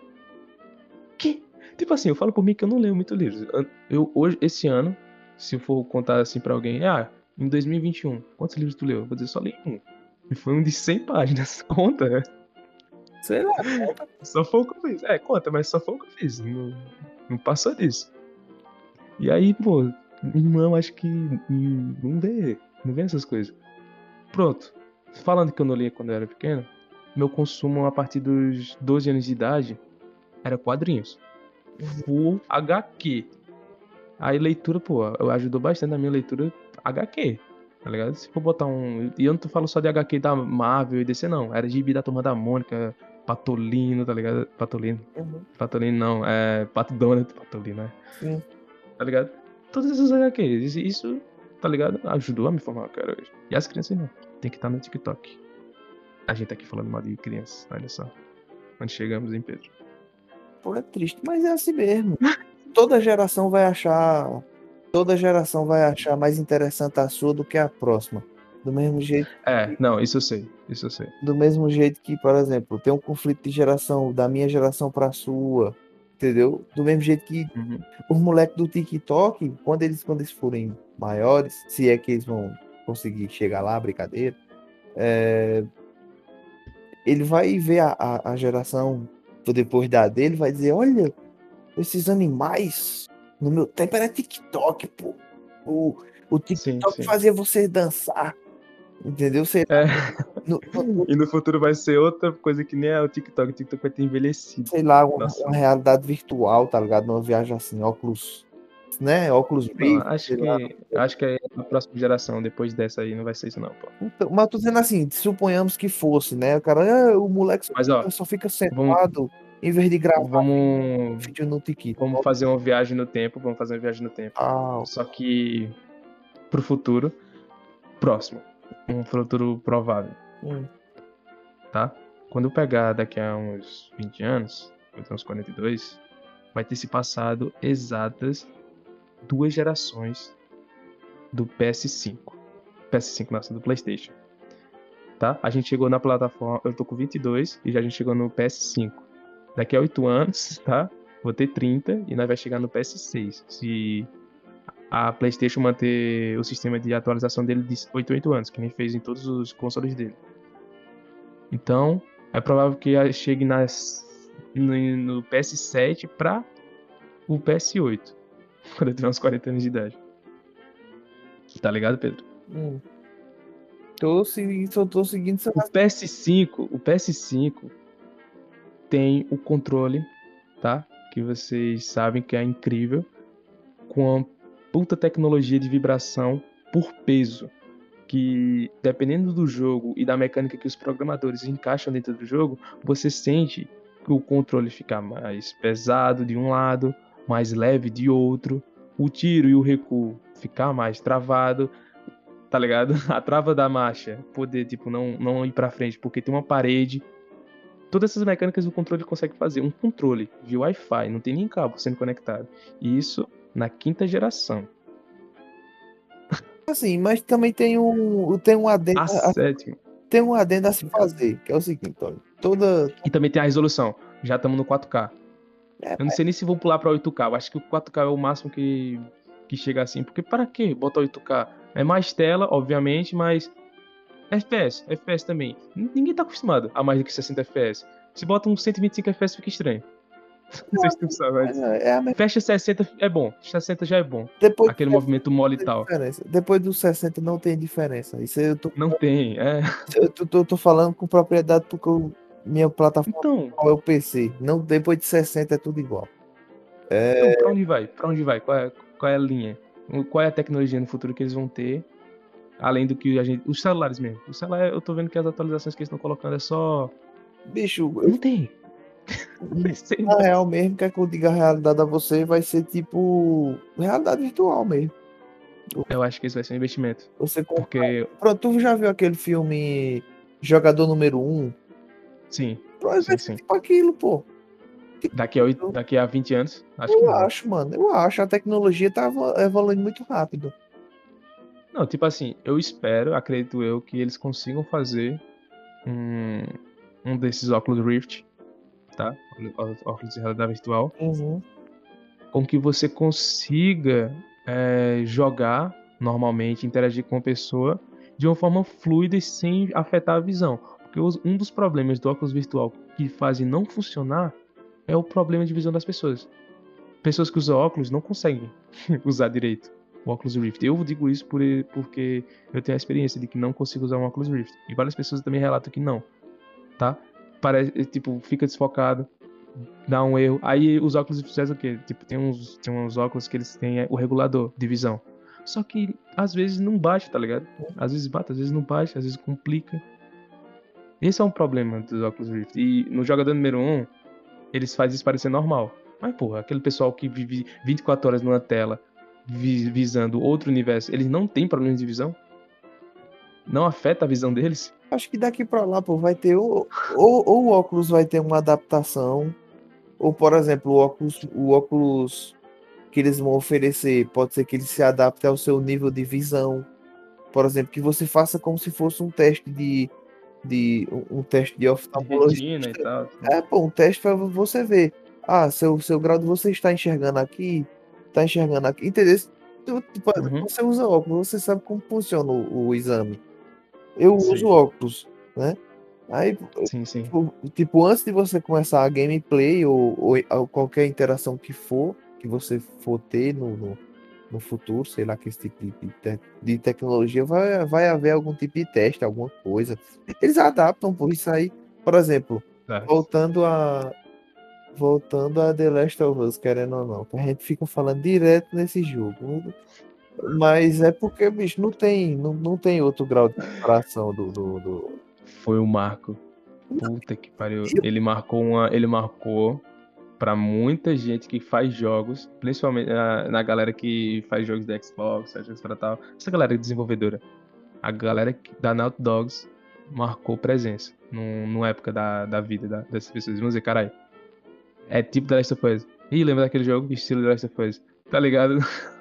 Que? Tipo assim, eu falo por mim que eu não leio muito livros. Eu- hoje, esse ano, se eu for contar assim pra alguém, ah, em 2021, quantos livros tu leu? Eu vou dizer, só li um. E foi um de 100 páginas. [laughs] Conta, né? Sei lá. Só foi o que eu fiz. É, conta, mas só foi o que eu fiz. Não, não passou disso. E aí, pô, minha acho que não vê, não vê essas coisas. Pronto. Falando que eu não lia quando eu era pequeno, meu consumo a partir dos 12 anos de idade era quadrinhos. Full HQ. Aí leitura, pô, ajudou bastante na minha leitura HQ. Tá ligado? Se for botar um. E eu não tô falando só de HQ da Marvel e DC, não. Era gibi da turma da Mônica, Patolino, tá ligado? Patolino. Uhum. Patolino não, é Pato Donald, Patolino, né? Sim. Tá ligado? Todas essas HQs, isso- tá ligado? Ajudou a me formar cara hoje. E as crianças não, tem que estar no TikTok. A gente tá aqui falando mal de crianças, olha só. Onde chegamos, hein, Pedro? Pô, é triste, mas é assim mesmo. Toda geração vai achar. Toda geração vai achar mais interessante a sua do que a próxima. Do mesmo jeito, É, não, isso eu sei, isso eu sei. do mesmo jeito que, por exemplo, tem um conflito de geração da minha geração para a sua, entendeu? Do mesmo jeito que Uhum. os moleques do TikTok, quando eles quando eles forem maiores, se é que eles vão conseguir chegar lá, brincadeira, é, ele vai ver a, a, a geração depois da dele, vai dizer, olha, esses animais, no meu tempo era TikTok, pô. O, o TikTok sim. fazia você dançar. Entendeu? Você, É, no- [laughs] no- e no futuro vai ser outra coisa que nem é o TikTok. O TikTok vai ter envelhecido. sei lá, uma, uma realidade virtual, tá ligado? Numa viagem assim, óculos, né? Óculos Rift, acho lá. que, acho que é a próxima geração, depois dessa aí, não vai ser isso não, pô. Então, mas eu tô dizendo assim, suponhamos que fosse, né? O cara, ah, o moleque só, Mas, ó, só fica sentado em vez de gravar Vamos, vídeo no TikTok. vamos fazer uma viagem no tempo, vamos fazer uma viagem no tempo. Ah, Só que pro futuro próximo, um futuro provável, hum, tá? Quando eu pegar daqui a uns 20 anos, eu tenho uns 42, vai ter se passado exatas duas gerações do PS5. PS5, nossa, do PlayStation. Tá? A gente chegou na plataforma, eu tô com 22 e já a gente chegou no PS5. Daqui a 8 anos, tá? Vou ter 30 e nós vai chegar no PS6. Se a PlayStation manter o sistema de atualização dele de 8 8 anos, que nem fez em todos os consoles dele. Então, é provável que chegue nas, no, no PS7 pra o PS8. [laughs] Quando eu tiver uns 40 anos de idade. Tá ligado, Pedro? hum. Tô seguindo, só tô seguindo seu O PS5, o PS5 tem o controle, tá? Que vocês sabem que é incrível, com uma puta tecnologia de vibração por peso, que dependendo do jogo e da mecânica que os programadores encaixam dentro do jogo, você sente que o controle fica mais pesado de um lado, mais leve de outro, o tiro e o recuo ficar mais travado, tá ligado? [laughs] A trava da marcha poder, tipo, não, não ir pra frente porque tem uma parede. Todas essas mecânicas o controle consegue fazer. Um controle de Wi-Fi, não tem nem cabo sendo conectado. E isso na quinta geração. assim, mas também tem um, tem um adendo, A a, sétima. tem um adendo a se fazer, que é o seguinte, olha, toda E também tem a resolução. Já estamos no 4K. É, Eu não sei nem se vou pular pra 8K. Eu acho que o 4K é o máximo que, que chega assim. Porque para que botar 8K? É mais tela, obviamente, mas. FPS, FPS também. Ninguém tá acostumado a mais do que 60 FPS. Se bota uns 125 FPS fica estranho. [laughs] Não sei se tu sabe, mas. é, é Fecha 60 é bom. 60 já é bom. depois Aquele movimento mole e 60 tal. diferença. Depois dos 60 não tem diferença. Isso eu tô, Não tem, é. eu tô, tô- tô falando com propriedade porque eu- minha plataforma Então, é o PC. Não, depois de 60 é tudo igual. então pra onde vai? Pra onde vai? Qual é, qual é a linha? Qual é a tecnologia no futuro que eles vão ter Além do que a gente. Os celulares mesmo. O celular, eu tô vendo que as atualizações que eles estão colocando é só. Bicho, Não tem. [laughs] Na real mesmo, quer que eu diga a realidade a você, vai ser tipo realidade virtual mesmo. Eu acho que isso vai ser um investimento. Você compra. Porque, Pronto, tu já viu aquele filme Jogador Número 1? sim, Pronto, Sim, vai sim. tipo aquilo, pô. daqui a, oito- daqui a 20 anos, acho Eu não. acho, mano. Eu acho. A tecnologia tá evolu- evoluindo muito rápido. Não, tipo assim, eu espero, acredito eu, que eles consigam fazer um, um desses óculos Rift, tá? Óculos de realidade virtual, Uhum. com que você consiga é, jogar normalmente, interagir com a pessoa de uma forma fluida e sem afetar a visão. Porque um dos problemas do óculos virtual que fazem não funcionar é o problema de visão das pessoas. Pessoas que usam óculos não conseguem [laughs] usar direito o óculos Rift. Eu digo isso por, porque eu tenho a experiência de que não consigo usar um óculos Rift. E várias pessoas também relatam que não, tá? Parece, tipo, fica desfocado, dá um erro. Aí os óculos fazem o quê? Tipo, tem uns, tem uns óculos que eles têm é, o regulador de visão. Só que às vezes não baixa, tá ligado? Às vezes bate, às vezes não baixa, às vezes complica. Esse é um problema dos óculos Rift. E no jogador número 1, eles fazem isso parecer normal. Mas, porra, aquele pessoal que vive 24 horas numa tela visando outro universo, eles não têm problemas de visão? Não afeta a visão deles? Acho que daqui pra lá, pô, vai ter. Ou, ou, ou o óculos vai ter uma adaptação. Ou, por exemplo, o óculos, o óculos que eles vão oferecer pode ser que ele se adapte ao seu nível de visão. Por exemplo, que você faça como se fosse um teste de. de um um teste de oftalmologia. e tal. É, pô, um teste pra você ver. Ah, seu, seu grau de você está enxergando aqui, tá enxergando aqui. Entendeu? Tu- Tipo, Uhum. Você usa óculos, você sabe como funciona o, o exame. Eu Sim. uso óculos, né? Aí, Sim, sim. tipo, tipo, antes de você começar a gameplay ou, ou, ou qualquer interação que for, que você for ter no, no, no futuro, sei lá, que esse tipo de, te- de tecnologia, vai, vai haver algum tipo de teste, alguma coisa. Eles adaptam por isso aí. Por exemplo, Tá. voltando a voltando a The Last of Us, querendo ou não, que a gente fica falando direto nesse jogo. Mas é porque, bicho, não tem, não, não tem outro grau de comparação do, do, do- Foi o Marco. Puta que pariu. Ele marcou uma. Ele marcou pra muita gente que faz jogos, principalmente na, na galera que faz jogos da Xbox, jogos pra tal. Essa galera desenvolvedora. A galera da Naughty Dogs marcou presença num, numa época da, da vida da- dessas pessoas. Vamos dizer, caralho. É tipo The Last of Us. Ih, lembra daquele jogo? Estilo The Last of Us. Tá ligado? [laughs]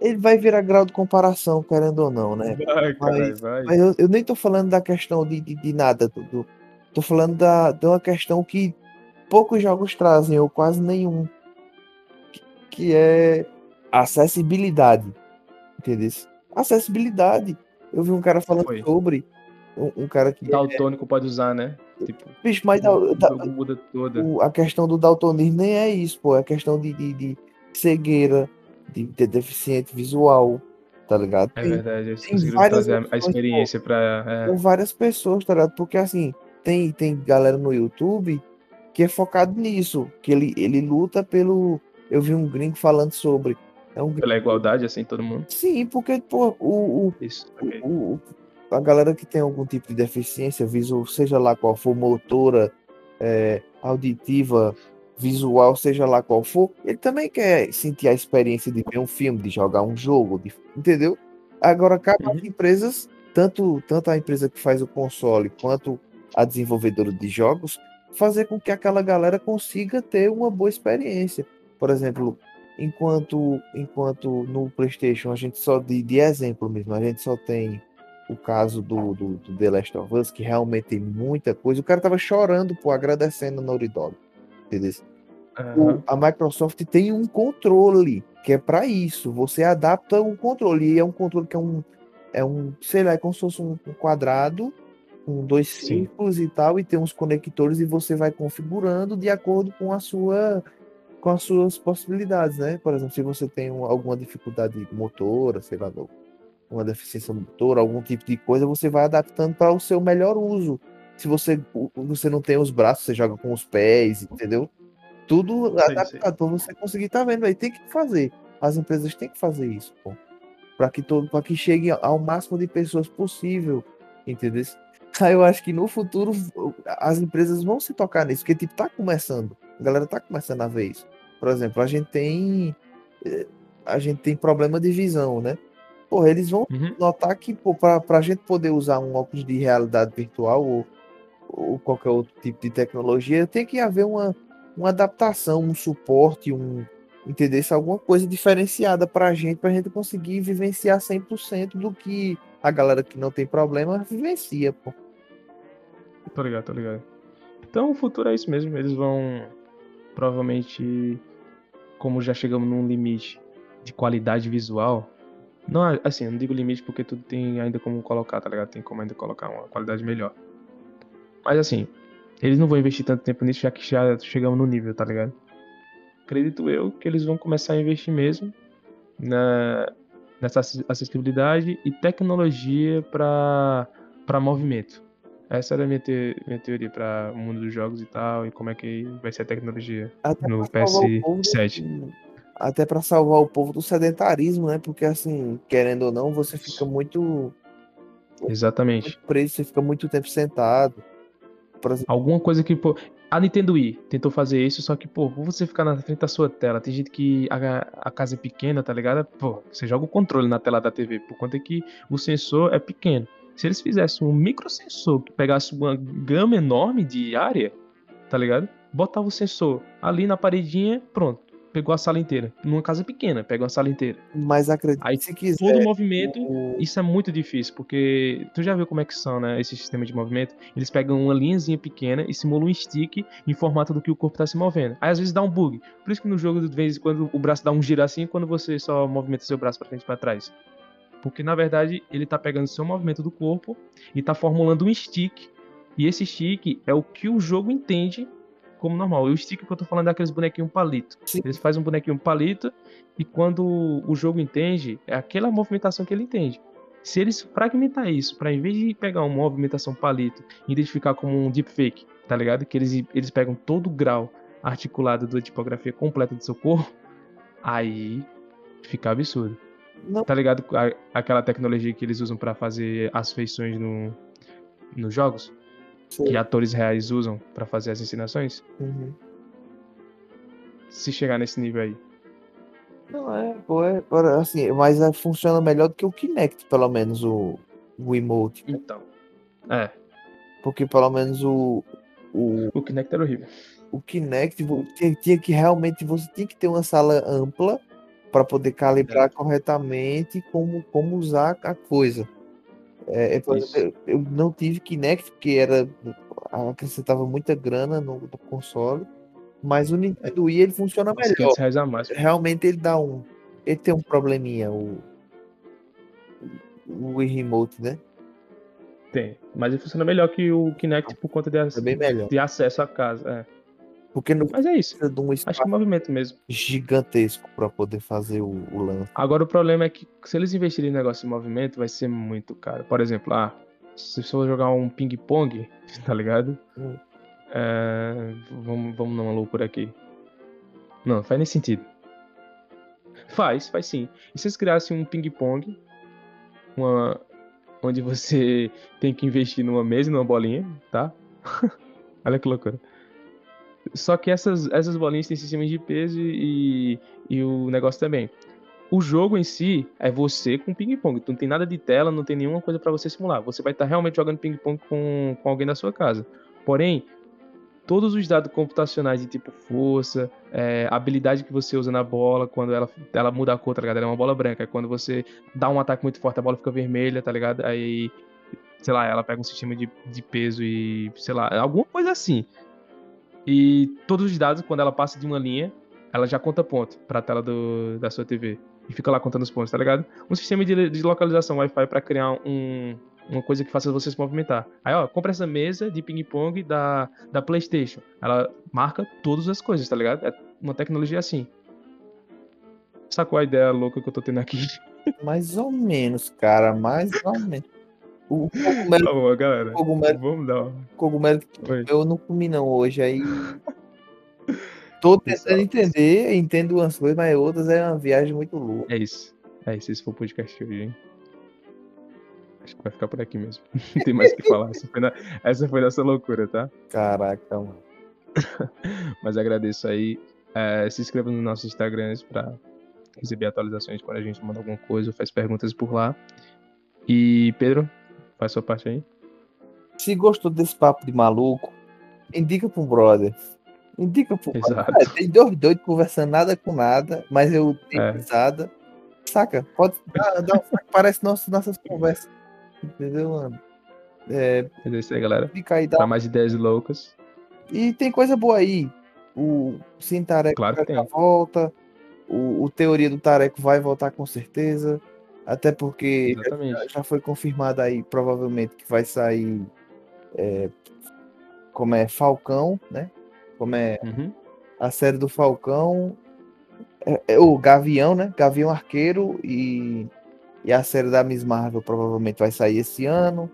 Ele vai virar grau de comparação, querendo ou não, né? Vai, caralho, vai. Mas eu, eu nem tô falando da questão de, de, de nada, do- tô falando da, de uma questão que poucos jogos trazem, ou quase nenhum, que, que é acessibilidade, entendeu? Acessibilidade. Eu vi um cara falando Foi. sobre, um, um cara que é, Daltônico pode usar, né? Tipo, bicho, mas da- da- muda toda. o- a questão do daltonismo nem é isso, pô, é questão de, de, de cegueira, de, de deficiente visual, tá ligado? É Tem- verdade, eles conseguiram várias trazer a- a experiência pra. com várias pessoas, tá ligado? Porque assim, tem, tem galera no YouTube que é focado nisso, que ele, ele luta pelo. Eu vi um gringo falando sobre. É um É, pela igualdade, assim, todo mundo. Sim, porque, pô, o, o, Isso, ok. o, o- a galera que tem algum tipo de deficiência visual, seja lá qual for, motora, é, auditiva, visual, seja lá qual for, ele também quer sentir a experiência de ver um filme, de jogar um jogo, de- entendeu? Agora, cabe às Uhum. empresas, tanto, tanto a empresa que faz o console quanto a desenvolvedora de jogos, fazer com que aquela galera consiga ter uma boa experiência. Por exemplo, enquanto, enquanto no PlayStation a gente só, de, de exemplo mesmo, a gente só tem o caso do, do, do The Last of Us, que realmente tem muita coisa. O cara tava chorando, pô, agradecendo a Naughty Dog. Entendeu? O- Aham. a Microsoft tem um controle que é para isso. Você adapta o controle. E é um controle que é um, é um, sei lá, é como se fosse um um quadrado com dois Sim. círculos e tal, e tem uns conectores e você vai configurando de acordo com a sua com as suas possibilidades, né? Por exemplo, se você tem um- alguma dificuldade motora, sei lá, no- uma deficiência motora, algum tipo de coisa, você vai adaptando para o seu melhor uso. Se você você não tem os braços, você joga com os pés, entendeu? Tudo Sei, adaptado para você conseguir, tá vendo? Aí tem que fazer. As empresas têm que fazer isso, pô. para que todo, para que chegue ao máximo de pessoas possível, entendeu? [laughs] Aí eu acho que no futuro as empresas vão se tocar nisso, porque tipo tá começando, a galera tá começando a ver isso. Por exemplo, a gente tem eh, a gente tem problema de visão, né? Porra, eles vão Uhum. notar que pô, pra, pra gente poder usar um óculos de realidade virtual ou, ou qualquer outro tipo de tecnologia, tem que haver uma, uma adaptação, um suporte, um entender se alguma coisa diferenciada pra gente, pra gente conseguir vivenciar 100% do que a galera que não tem problema vivencia, pô. Tô ligado, tô ligado. Então o futuro é isso mesmo. Eles vão provavelmente, como já chegamos num limite de qualidade visual. Não, assim, eu não digo limite porque tudo tem ainda como colocar, tá ligado? Tem como ainda colocar uma qualidade melhor. Mas assim, eles não vão investir tanto tempo nisso já que já chegamos no nível, tá ligado? Acredito eu que eles vão começar a investir mesmo na, nessa acess- acessibilidade e tecnologia para movimento. Essa era a minha, te- minha teoria para o mundo dos jogos e tal, e como é que vai ser a tecnologia Até no pra salvar o povo PS7. Até para salvar o povo do sedentarismo, né? Porque assim, querendo ou não, você fica muito, Exatamente. muito preso, você fica muito tempo sentado. Exemplo, Alguma coisa que, pô. A Nintendo Wii tentou fazer isso, só que, pô, você ficar na frente da sua tela, tem gente que a, a casa é pequena, tá ligado? Pô, você joga o controle na tela da TV, por conta que o sensor é pequeno. Se eles fizessem um microsensor que pegasse uma gama enorme de área, tá ligado? Botava o sensor ali na paredinha, pronto. Pegou a sala inteira. Numa casa pequena, pegou a sala inteira. mas acredite, Aí se quiser, Todo o movimento o- isso é muito difícil, porque tu já viu como é que são, né, esse sistema de movimento? Eles pegam uma linhazinha pequena e simulam um stick em formato do que o corpo tá se movendo. Aí às vezes dá um bug. Por isso que no jogo, de vez em quando, o braço dá um giro assim quando você só movimenta seu braço pra frente e pra trás. Porque na verdade ele tá pegando o seu movimento do corpo e tá formulando um stick. E esse stick é o que o jogo entende como normal. E o stick que eu tô falando é aqueles bonequinhos palito. Sim. Eles fazem um bonequinho palito e quando o jogo entende, é aquela movimentação que ele entende. Se eles fragmentar isso, para em vez de pegar uma movimentação palito e identificar como um deepfake, tá ligado? Que eles, eles pegam todo o grau articulado da tipografia completa do seu corpo, [laughs] aí fica absurdo. Não. Tá ligado? A- aquela tecnologia que eles usam para fazer as feições no, nos jogos, que atores reais usam para fazer as ensinações. Uhum. Se chegar nesse nível aí. Não é, pô, é, assim, mas é, funciona melhor do que o Kinect, pelo menos o, o emote, Então. É, porque pelo menos o o, o Kinect era horrível. o Kinect tinha, tinha que realmente você tinha que ter uma sala ampla para poder calibrar corretamente como como usar a coisa. É, é, eu eu não tive Kinect porque era acrescentava muita grana no, no console, mas o Nintendo Wii ele funciona melhor. 500 reais a mais. realmente ele dá um. Ele tem um probleminha, o. O Wii Remote, né? Tem. Mas ele funciona melhor que o Kinect por conta de, ac- É de acesso à casa. É. Porque não Mas é isso. precisa de um Acho que é espaço movimento mesmo. gigantesco para poder fazer o, o lance. Agora o problema é que se eles investirem em negócio de movimento, vai ser muito caro. Por exemplo, ah, se for jogar um ping-pong, [laughs] tá ligado? Hum. É, vamos, vamos numa loucura aqui. Não, faz nem sentido. Faz, faz sim. E se eles criassem um ping-pong, uma, onde você [laughs] tem que investir numa mesa e numa bolinha, tá? [laughs] Olha que loucura. Só que essas, essas bolinhas têm sistemas de peso e, e o negócio também. O jogo em si é você com ping-pong. Não tem nada de tela, não tem nenhuma coisa pra você simular. Você vai estar realmente jogando ping-pong com, com alguém da sua casa. Porém, todos os dados computacionais de tipo força, é, habilidade que você usa na bola, quando ela, ela muda a cor, tá ligado? Ela é uma bola branca. Aí quando você dá um ataque muito forte, a bola fica vermelha, tá ligado? Aí, sei lá, ela pega um sistema de, de peso e, sei lá, alguma coisa assim. E todos os dados, quando ela passa de uma linha, ela já conta ponto pra tela do, da sua TV. E fica lá contando os pontos, tá ligado? Um sistema de, de localização Wi-Fi pra criar um, uma coisa que faça você se movimentar. Aí, ó, compra essa mesa de ping-pong da, da PlayStation. Ela marca todas as coisas, tá ligado? É uma tecnologia assim. Sacou a ideia louca que eu tô tendo aqui? [laughs] Mais ou menos, cara. Mais ou menos. O cogumelo, Tá bom, galera. cogumelo, Vamos dar uma... cogumelo Oi. eu não comi não hoje. Aí. Tô tentando entender, entendo umas coisas, mas outras é uma viagem muito louca. É isso. É isso, esse foi o podcast hoje, hein? Acho que vai ficar por aqui mesmo. [laughs] Não tem mais o que falar. Essa foi, na... Essa foi nossa loucura, tá? Caraca, mano. [laughs] Mas agradeço aí. É, se inscreva nos nossos Instagrams pra receber atualizações quando a gente manda alguma coisa ou faz perguntas por lá. E Pedro, faz sua parte aí. Se gostou desse papo de maluco, indica pro brother. Indica pro Exato. brother. Tem dois doidos conversando nada com nada, mas eu tenho É. risada. Saca? Pode dar, dar um- parece nossas, nossas conversas. Entendeu, mano? É, é isso aí, galera. fica aí, dá Pra mais ideias loucas. E tem coisa boa aí. O Sim Tareco Claro tem. volta. O, o Teoria do Tareco vai voltar com certeza. Até porque já, já foi confirmado aí, provavelmente, que vai sair. é, como é Falcão, né? Como é Uhum. a série do Falcão. É, é o Gavião, né? Gavião Arqueiro e, e a série da Miss Marvel provavelmente vai sair esse ano.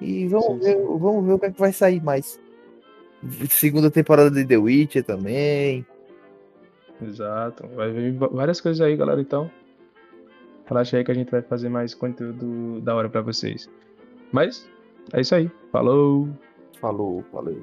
E vamos, Sim, ver, sim. vamos ver o que, é que vai sair mais. Segunda temporada de The Witcher também. Exato. Vai vir várias coisas aí, galera. Então, relaxa aí que a gente vai fazer mais conteúdo da hora pra vocês. Mas, é isso aí. Falou! Falou, valeu.